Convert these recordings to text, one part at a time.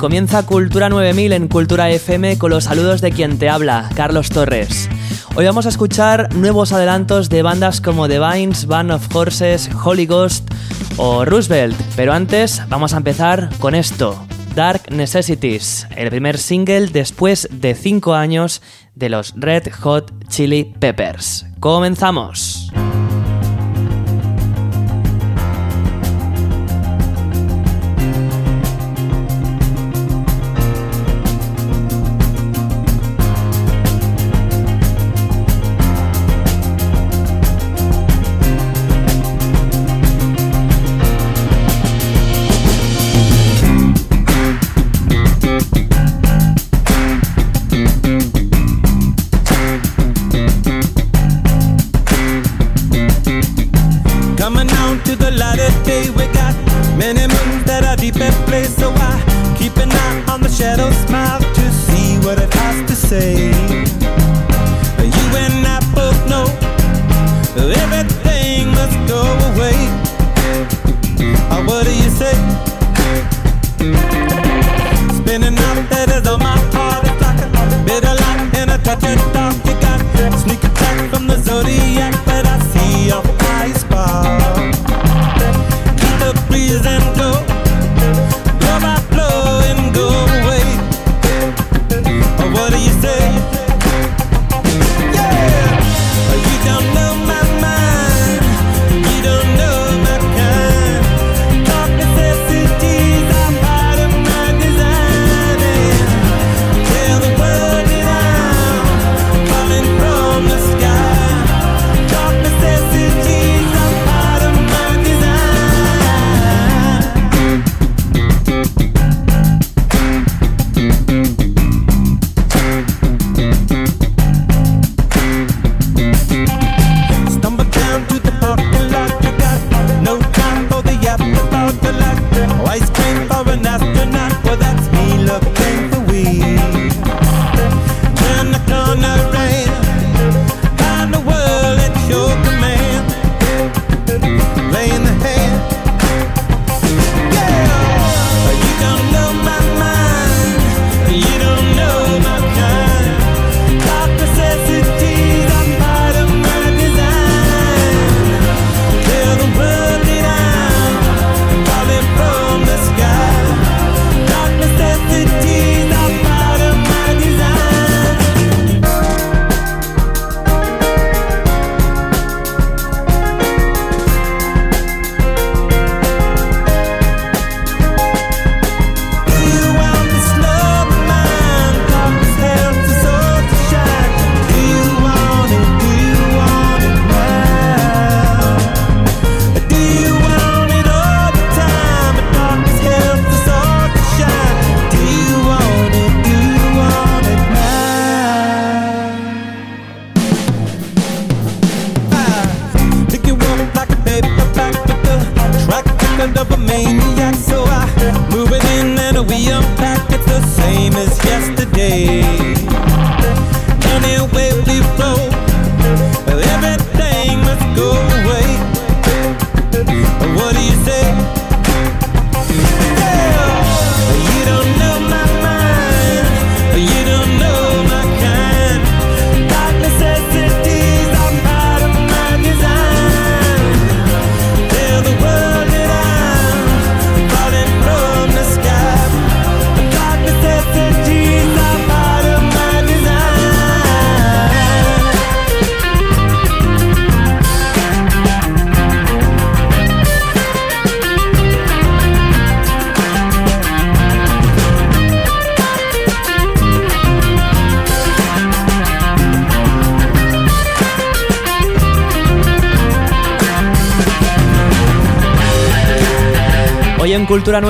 Comienza Cultura 9000 en Cultura FM con los saludos de quien te habla, Carlos Torres. Hoy vamos a escuchar nuevos adelantos de bandas como The Vines, Band of Horses, Holy Ghost o Roosevelt, pero antes vamos a empezar con esto, Dark Necessities, el primer single después de 5 años de los Red Hot Chili Peppers. ¡Comenzamos! on to the light of day. We got many moons that are deep in place. so I keep an eye on the shadow's smile to see what it has to say. You and I both know everything must go away. Oh, what do you say? Spinning out that is on my heart, it's like a bit of light and a touch of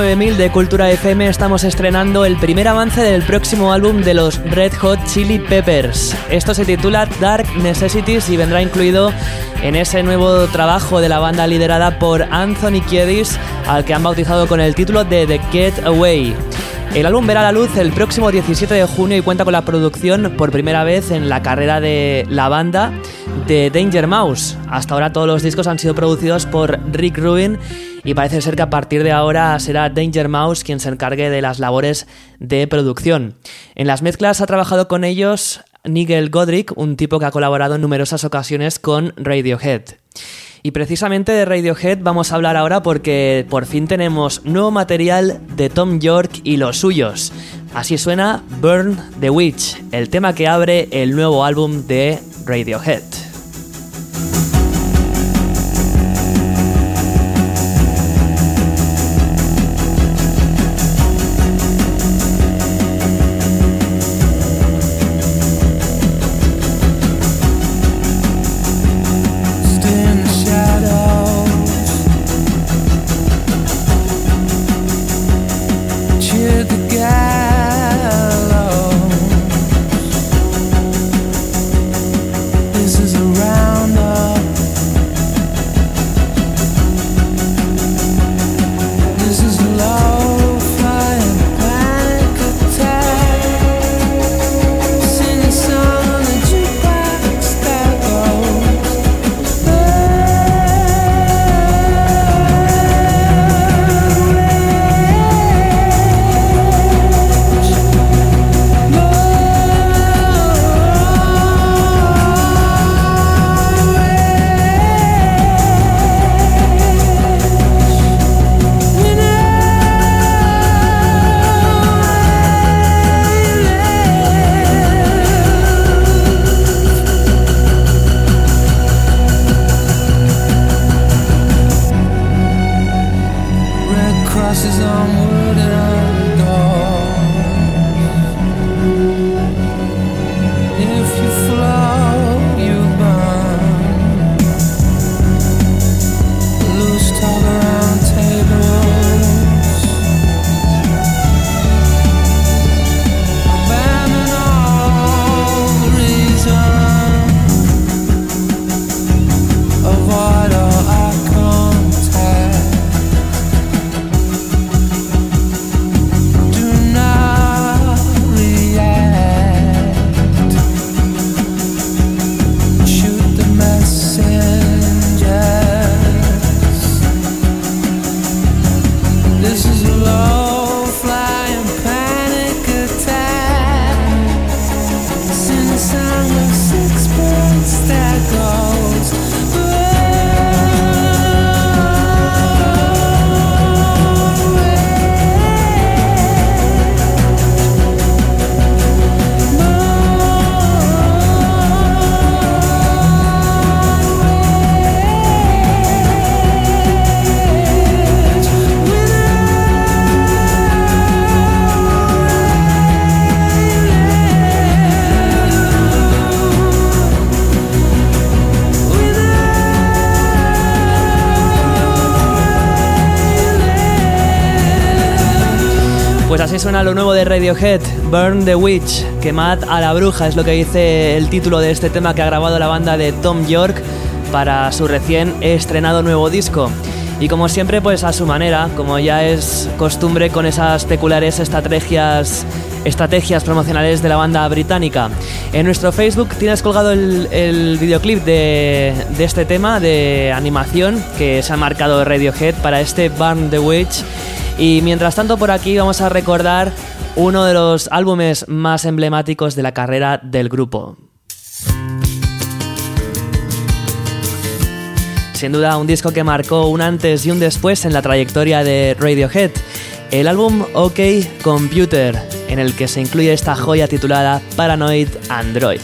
9000 de Cultura FM estamos estrenando el primer avance del próximo álbum de los Red Hot Chili Peppers. Esto se titula Dark Necessities y vendrá incluido en ese nuevo trabajo de la banda liderada por Anthony Kiedis, al que han bautizado con el título de The Get Away. El álbum verá la luz el próximo 17 de junio y cuenta con la producción por primera vez en la carrera de la banda de Danger Mouse. Hasta ahora todos los discos han sido producidos por Rick Rubin y parece ser que a partir de ahora será Danger Mouse quien se encargue de las labores de producción. En las mezclas ha trabajado con ellos Nigel Godric, un tipo que ha colaborado en numerosas ocasiones con Radiohead. Y precisamente de Radiohead vamos a hablar ahora porque por fin tenemos nuevo material de Tom York y los suyos. Así suena Burn the Witch, el tema que abre el nuevo álbum de Radiohead. Burn the Witch, quemad a la bruja, es lo que dice el título de este tema que ha grabado la banda de Tom York para su recién estrenado nuevo disco. Y como siempre, pues a su manera, como ya es costumbre con esas peculiares estrategias, promocionales de la banda británica. En nuestro Facebook tienes colgado el, videoclip de, de este tema de animación que se ha marcado Radiohead para este Burn the Witch y mientras tanto por aquí vamos a recordar uno de los álbumes más emblemáticos de la carrera del grupo. Sin duda un disco que marcó un antes y un después en la trayectoria de Radiohead, el álbum OK Computer, en el que se incluye esta joya titulada Paranoid Android.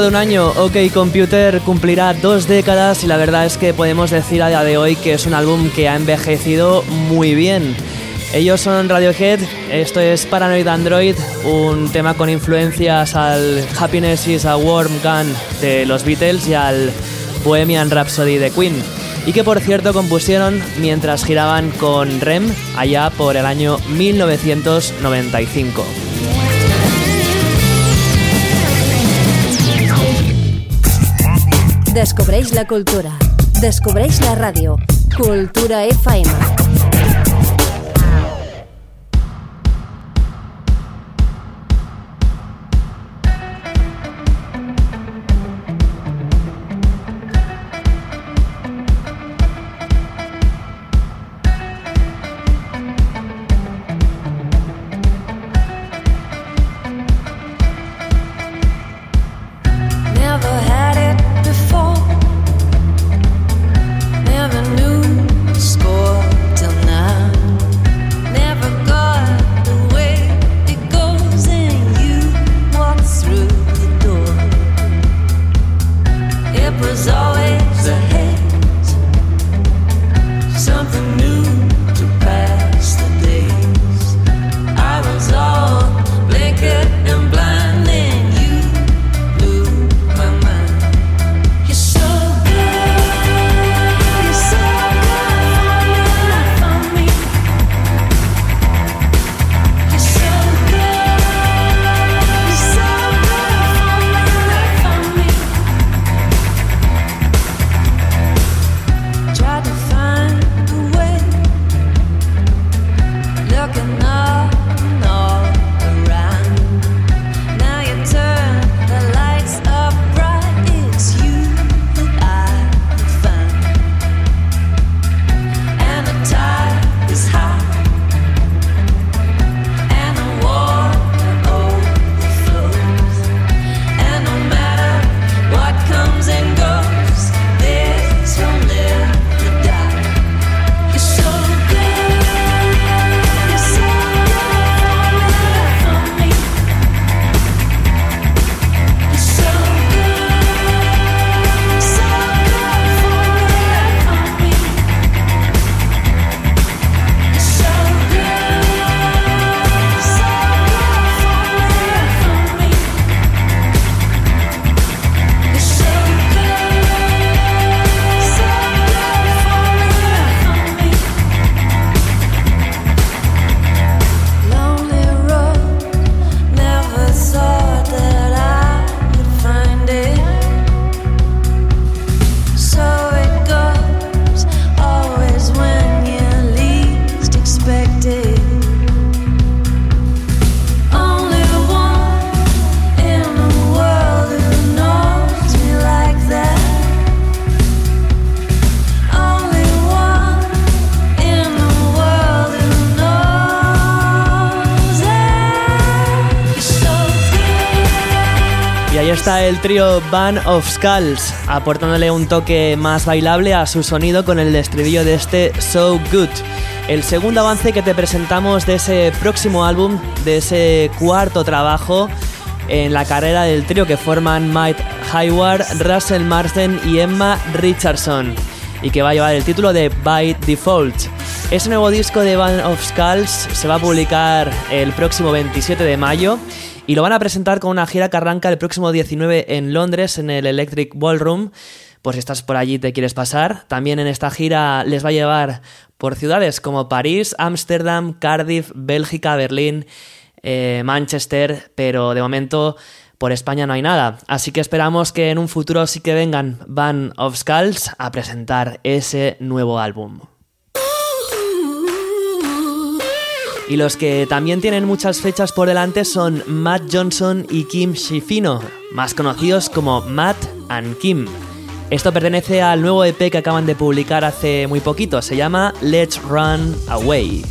De un año, OK Computer cumplirá dos décadas y la verdad es que podemos decir a día de hoy que es un álbum que ha envejecido muy bien. Ellos son Radiohead, esto es Paranoid Android, un tema con influencias al Happiness is a Warm Gun de los Beatles y al Bohemian Rhapsody de Queen, y que por cierto compusieron mientras giraban con Rem allá por el año 1995. Descobreix la cultura. Descobreix la ràdio. Cultura FM. El trío Band of Skulls, aportándole un toque más bailable a su sonido con el estribillo de este So Good. El segundo avance que te presentamos de ese próximo álbum, de ese cuarto trabajo en la carrera del trío que forman Mike Hayward, Russell Marsden y Emma Richardson, y que va a llevar el título de By Default. Ese nuevo disco de Band of Skulls se va a publicar el próximo 27 de mayo y lo van a presentar con una gira que arranca el próximo 19 en Londres, en el Electric Ballroom. Pues si estás por allí te quieres pasar. También en esta gira les va a llevar por ciudades como París, Ámsterdam, Cardiff, Bélgica, Berlín, eh, Manchester, pero de momento por España no hay nada. Así que esperamos que en un futuro sí que vengan Van of Skulls a presentar ese nuevo álbum. Y los que también tienen muchas fechas por delante son Matt Johnson y Kim Shifino, más conocidos como Matt and Kim. Esto pertenece al nuevo EP que acaban de publicar hace muy poquito, se llama Let's Run Away.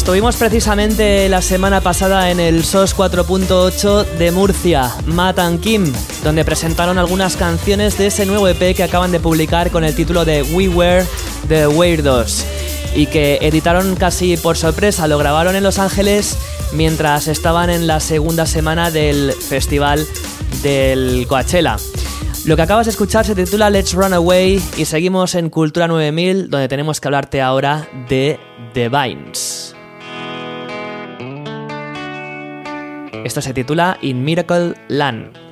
Estuvimos precisamente la semana pasada en el SOS 4.8 de Murcia, Matt and Kim, donde presentaron algunas canciones de ese nuevo EP que acaban de publicar con el título de We Were the Weirdos y que editaron casi por sorpresa, lo grabaron en Los Ángeles mientras estaban en la segunda semana del festival del Coachella. Lo que acabas de escuchar se titula Let's Run Away y seguimos en Cultura 9000 donde tenemos que hablarte ahora de The Vines. Esto se titula In Miracle Land.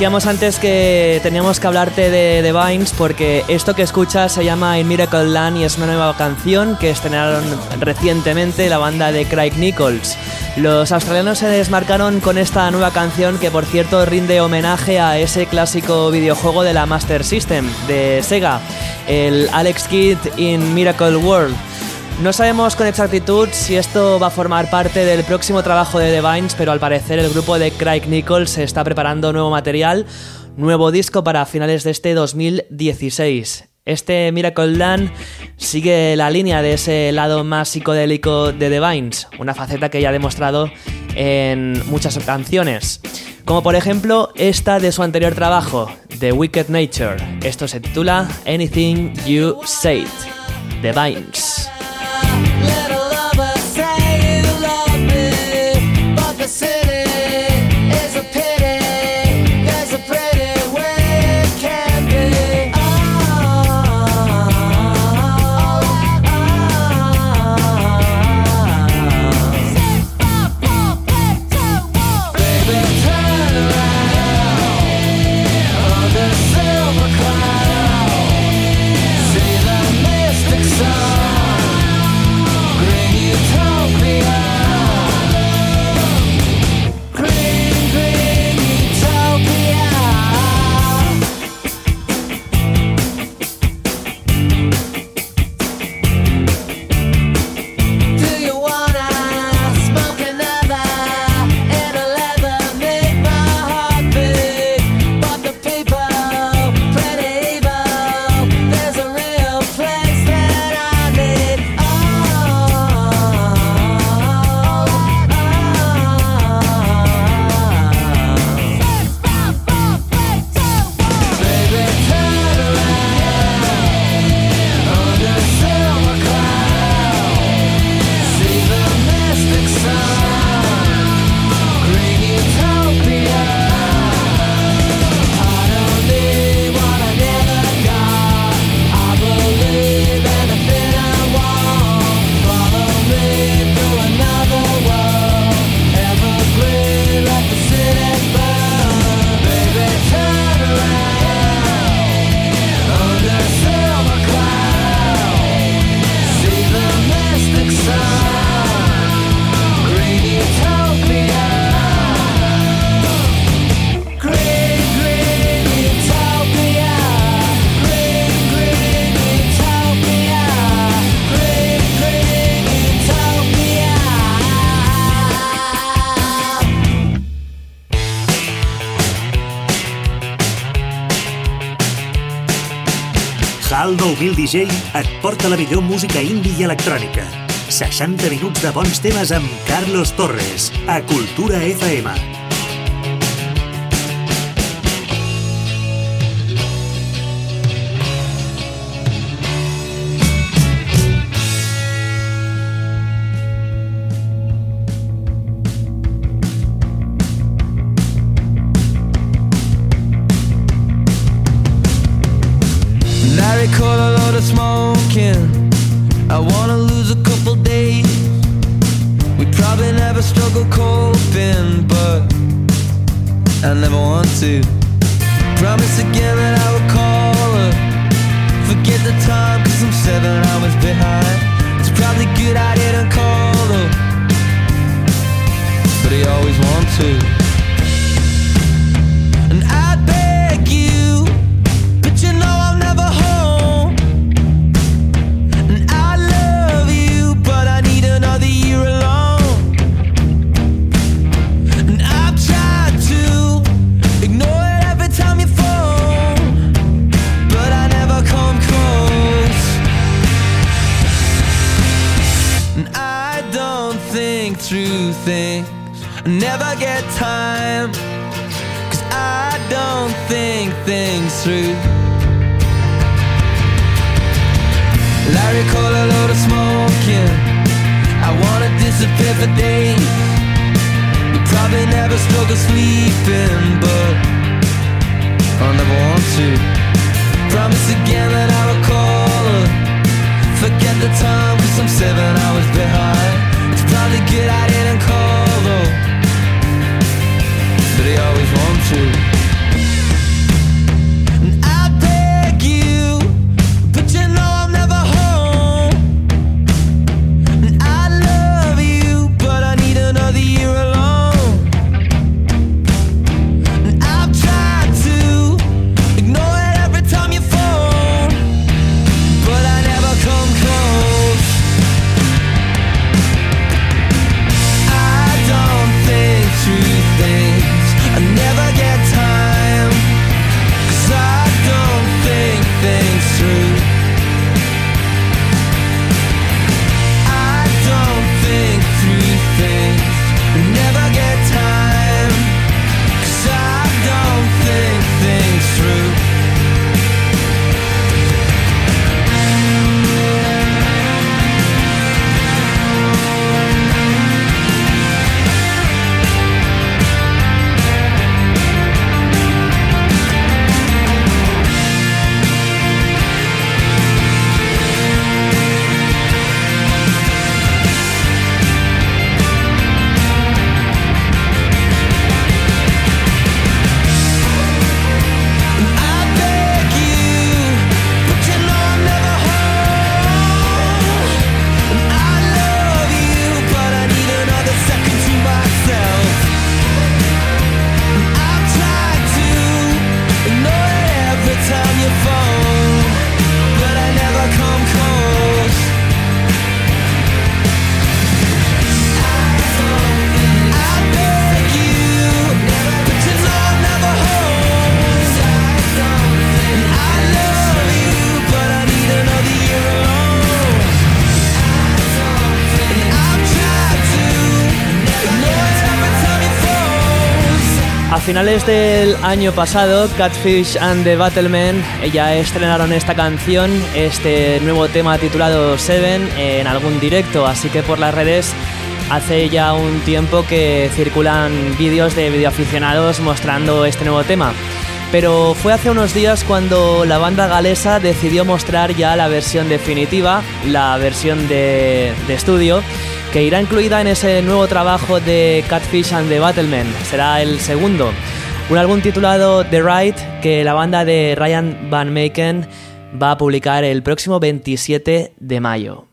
Decíamos antes que teníamos que hablarte de The Vines porque esto que escuchas se llama In Miracle Land y es una nueva canción que estrenaron recientemente la banda de Craig Nichols. Los australianos se desmarcaron con esta nueva canción que por cierto rinde homenaje a ese clásico videojuego de la Master System de Sega, el Alex Kidd in Miracle World. No sabemos con exactitud si esto va a formar parte del próximo trabajo de The Vines, pero al parecer el grupo de Craig Nichols está preparando nuevo material, nuevo disco para finales de este 2016. Este Miracle Land sigue la línea de ese lado más psicodélico de The Vines, una faceta que ya ha demostrado en muchas canciones, como por ejemplo esta de su anterior trabajo, The Wicked Nature. Esto se titula Anything You Said, The Vines. Aldo Bill DJ et porta la millor música indie i electrònica. 60 minuts de bons temes amb Carlos Torres, a Cultura FM. I wanna lose a couple days. We probably never struggle coping, but I never want to. Promise again that I will call her. Forget the time, cause I'm seven hours behind. It's probably good I didn't call her, but he always wants to. through. Larry called a load of smoking. I wanna disappear for days. You probably never spoke of sleeping, but I never want to. Promise again that I will call her. Forget the time, cause I'm seven hours behind. It's probably good I didn't call though. But he always wants to. Finales del año pasado, Catfish and the Battlemen ya estrenaron esta canción, este nuevo tema titulado Seven, en algún directo, así que por las redes hace ya un tiempo que circulan vídeos de videoaficionados mostrando este nuevo tema. Pero fue hace unos días cuando la banda galesa decidió mostrar ya la versión definitiva, la versión de, estudio, que irá incluida en ese nuevo trabajo de Catfish and the Battlemen. Será el segundo. Un álbum titulado The Right que la banda de Ryan Van Maken va a publicar el próximo 27 de mayo.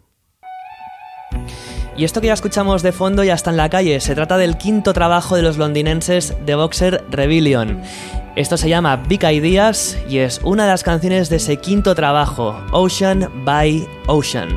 Y esto que ya escuchamos de fondo ya está en la calle, se trata del quinto trabajo de los londinenses de Boxer Rebellion. Esto se llama Big Ideas y es una de las canciones de ese quinto trabajo, Ocean by Ocean.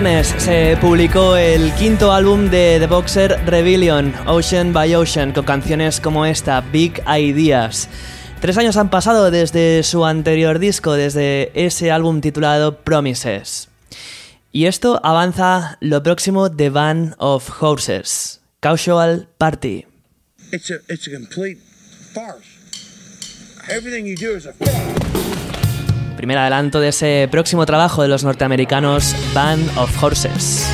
Viernes se publicó el quinto álbum de The Boxer Rebellion, Ocean by Ocean, con canciones como esta, Big Ideas. Tres años han pasado desde su anterior disco, desde ese álbum titulado Promises. Y esto avanza lo próximo de Van of Horses, Casual Party. It's a, it's a complete farce. Everything you do is a. Primer adelanto de ese próximo trabajo de los norteamericanos Band of Horses.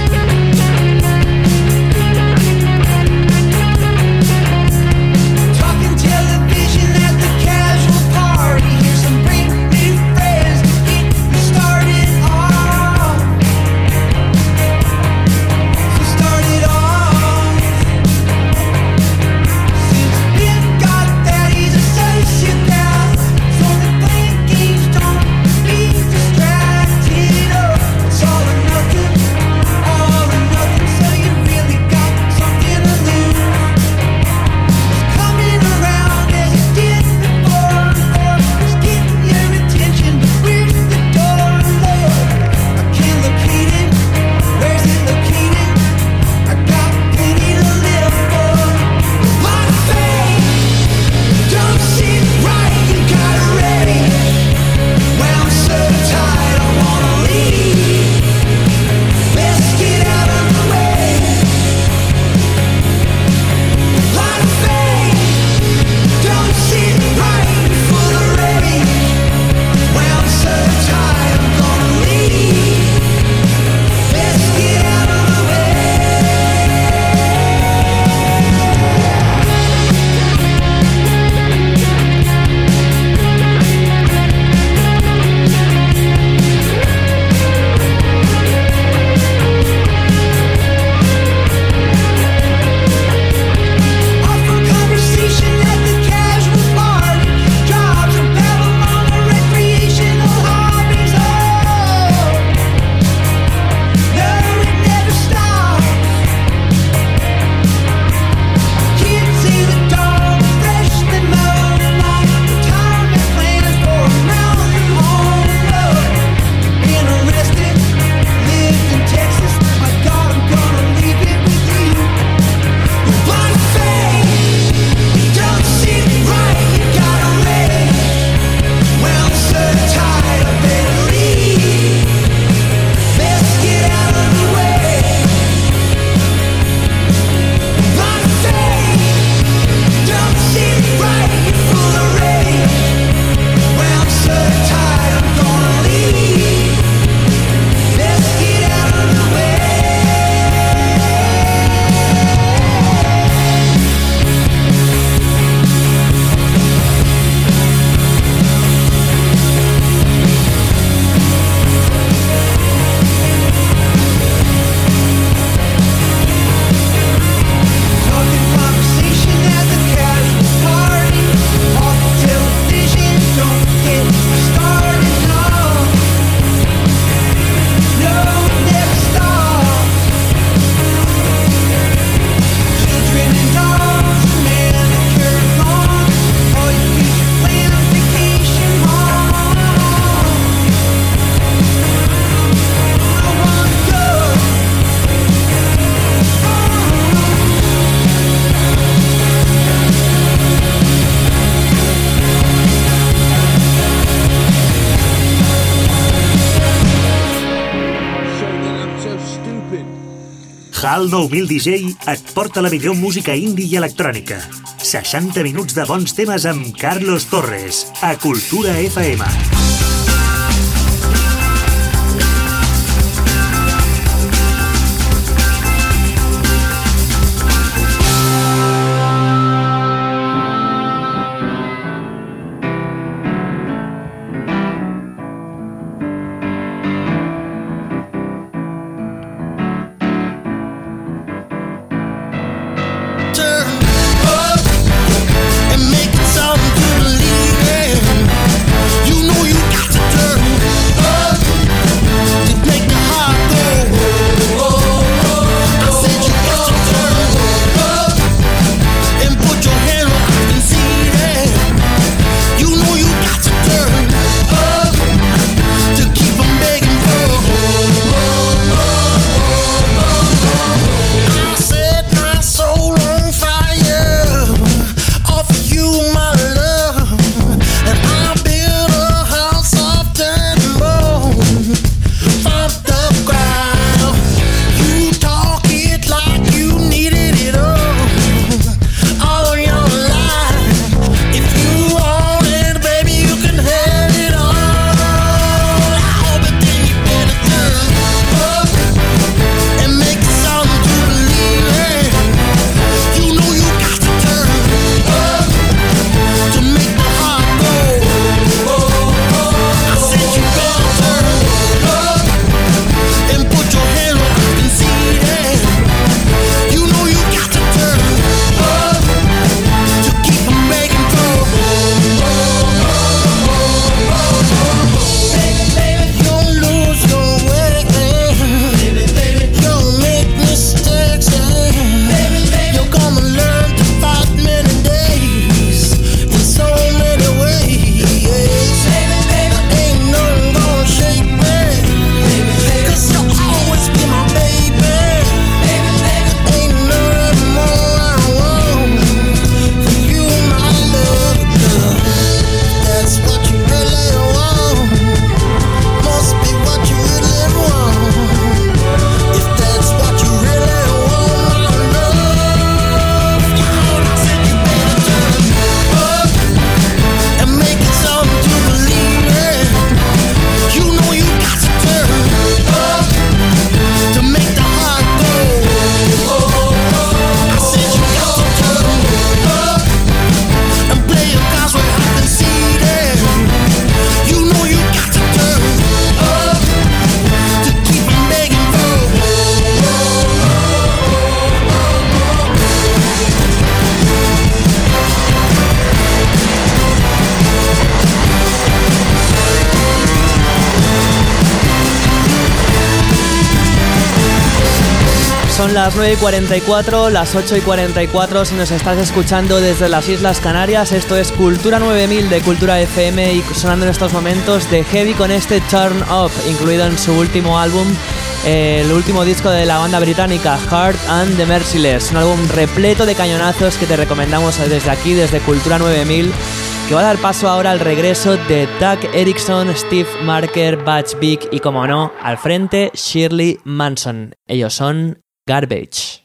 El 9000 DJ et porta la millor música indie i electrònica. 60 minuts de bons temes amb Carlos Torres, a Cultura FM. Son las 9 y 44, las 8 y 44 si nos estás escuchando desde las Islas Canarias. Esto es Cultura 9000 de Cultura FM y sonando en estos momentos de Heavy con este Turn Up, incluido en su último álbum, el último disco de la banda británica Heart and the Merciless. Un álbum repleto de cañonazos que te recomendamos desde aquí, desde Cultura 9000 que va a dar paso ahora al regreso de Doug Erickson, Steve Marker, Batch Big y, como no, al frente Shirley Manson. Ellos son Garbage.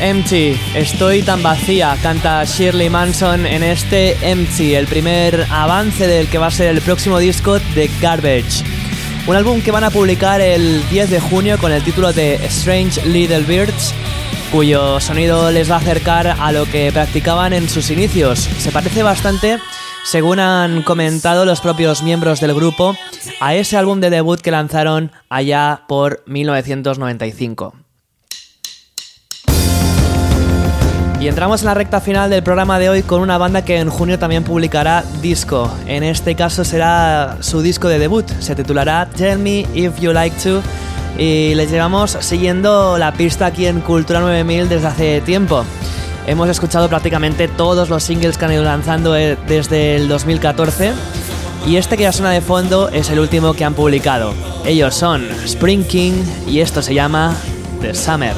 Empty, estoy tan vacía, canta Shirley Manson en este Empty, el primer avance del que va a ser el próximo disco de Garbage. Un álbum que van a publicar el 10 de junio con el título de Strange Little Birds, cuyo sonido les va a acercar a lo que practicaban en sus inicios. Se parece bastante, según han comentado los propios miembros del grupo, a ese álbum de debut que lanzaron allá por 1995. Y entramos en la recta final del programa de hoy con una banda que en junio también publicará disco. En este caso será su disco de debut. Se titulará Tell Me If You Like To. Y les llevamos siguiendo la pista aquí en Cultura 9000 desde hace tiempo. Hemos escuchado prácticamente todos los singles que han ido lanzando eh, desde el 2014. Y este que ya suena de fondo es el último que han publicado. Ellos son Spring King y esto se llama The Summer.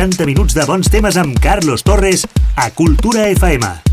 60 minuts de bons temes amb Carlos Torres a Cultura FM.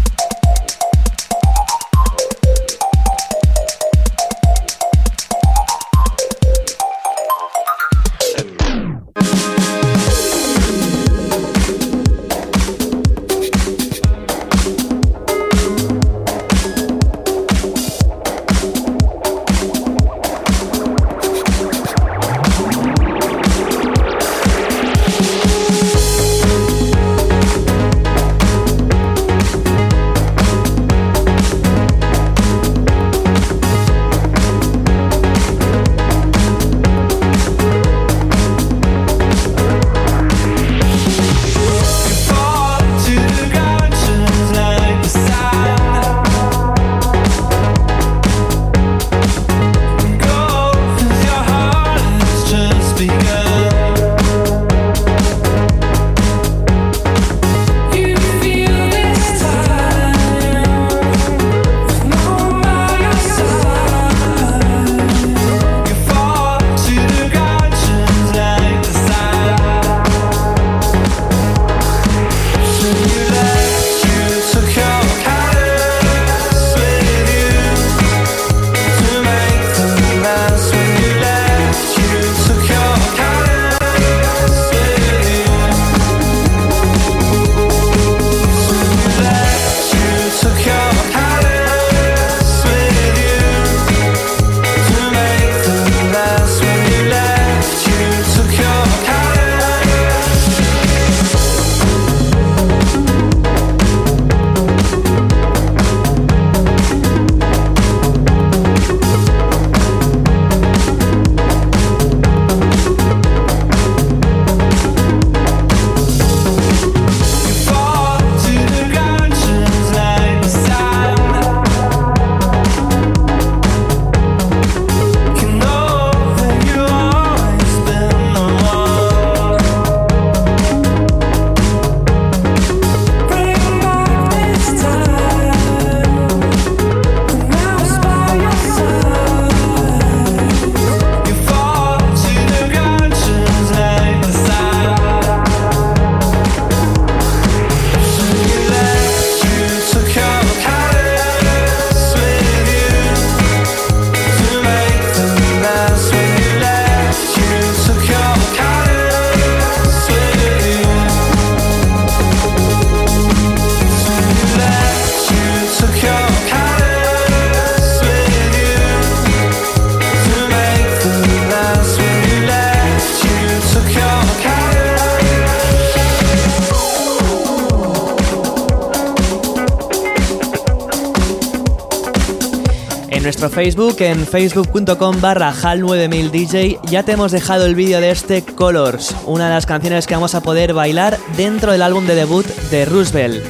Facebook, en facebook.com barra hal9000dj, ya te hemos dejado el vídeo de este Colors, una de las canciones que vamos a poder bailar dentro del álbum de debut de Roosevelt.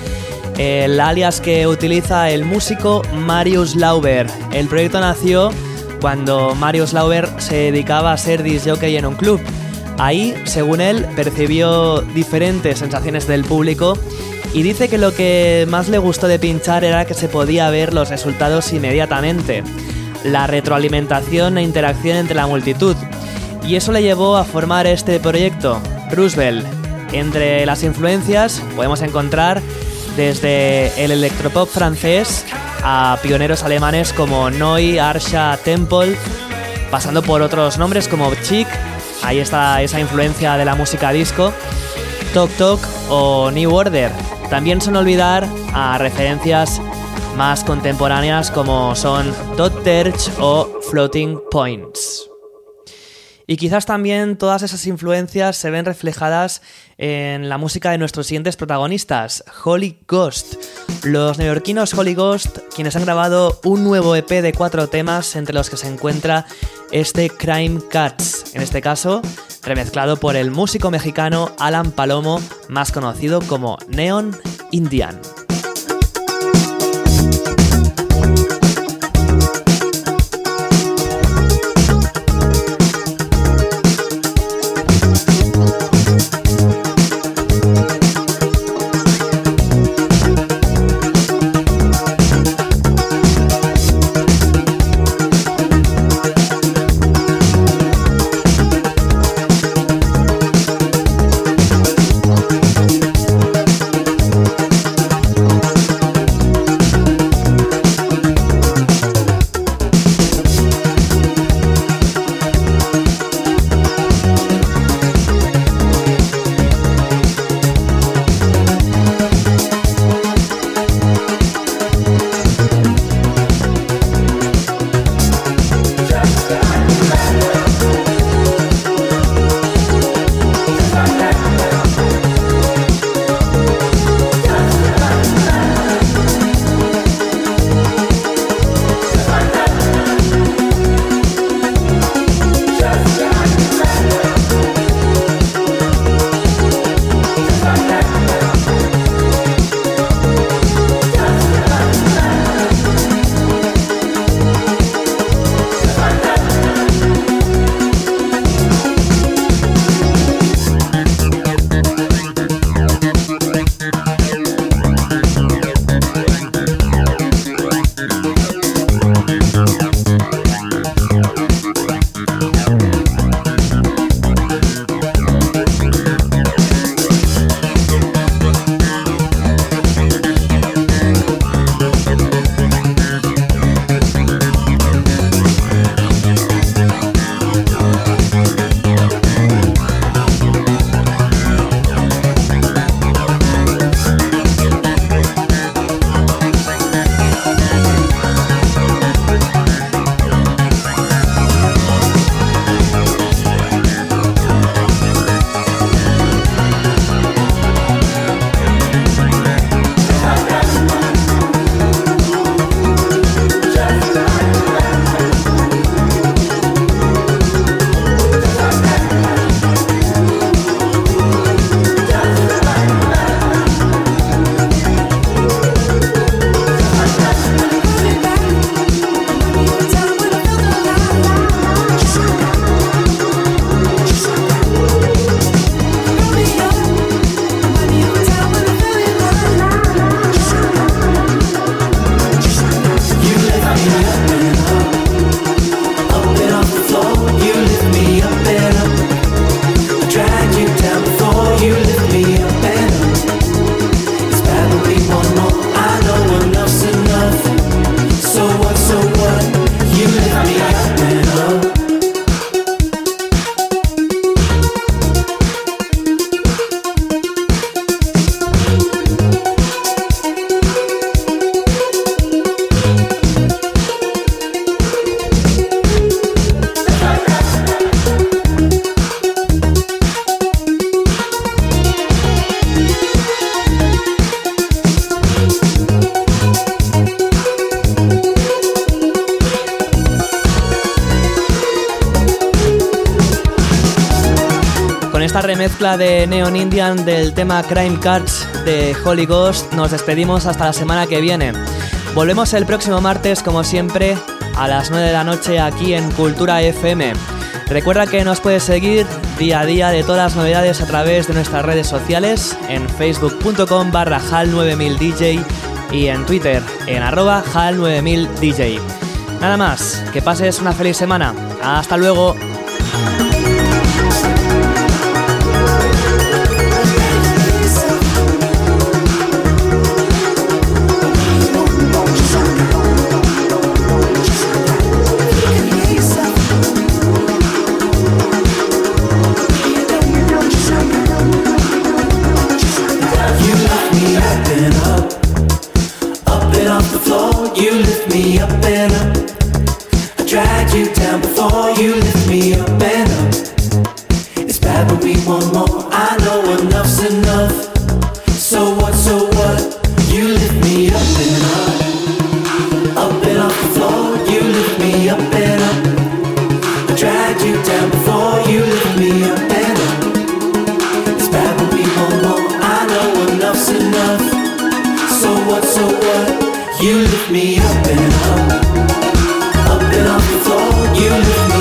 El alias que utiliza el músico Marius Lauber. El proyecto nació cuando Marius Lauber se dedicaba a ser disjockey en un club. Ahí, según él, percibió diferentes sensaciones del público y dice que lo que más le gustó de pinchar era que se podía ver los resultados inmediatamente la retroalimentación e interacción entre la multitud. Y eso le llevó a formar este proyecto, Roosevelt. Entre las influencias podemos encontrar desde el electropop francés a pioneros alemanes como Neu, Arsha, Temple, pasando por otros nombres como Chic, ahí está esa influencia de la música disco, Tok Tok o New Order. También son olvidar a referencias más contemporáneas como son Dot Terch o Floating Points. Y quizás también todas esas influencias se ven reflejadas en la música de nuestros siguientes protagonistas, Holy Ghost. Los neoyorquinos Holy Ghost, quienes han grabado un nuevo EP de cuatro temas, entre los que se encuentra este Crime Cuts, en este caso remezclado por el músico mexicano Alan Palomo, más conocido como Neon Indian. Tema Crime Cards de Holy Ghost nos despedimos hasta la semana que viene. Volvemos el próximo martes, como siempre, a las 9 de la noche aquí en Cultura FM. Recuerda que nos puedes seguir día a día de todas las novedades a través de nuestras redes sociales en facebook.com barra hal9000dj y en Twitter en arroba hal9000dj. Nada más, que pases una feliz semana. Hasta luego. so what, so what? You lift me up and up, up and off the floor. You lift me.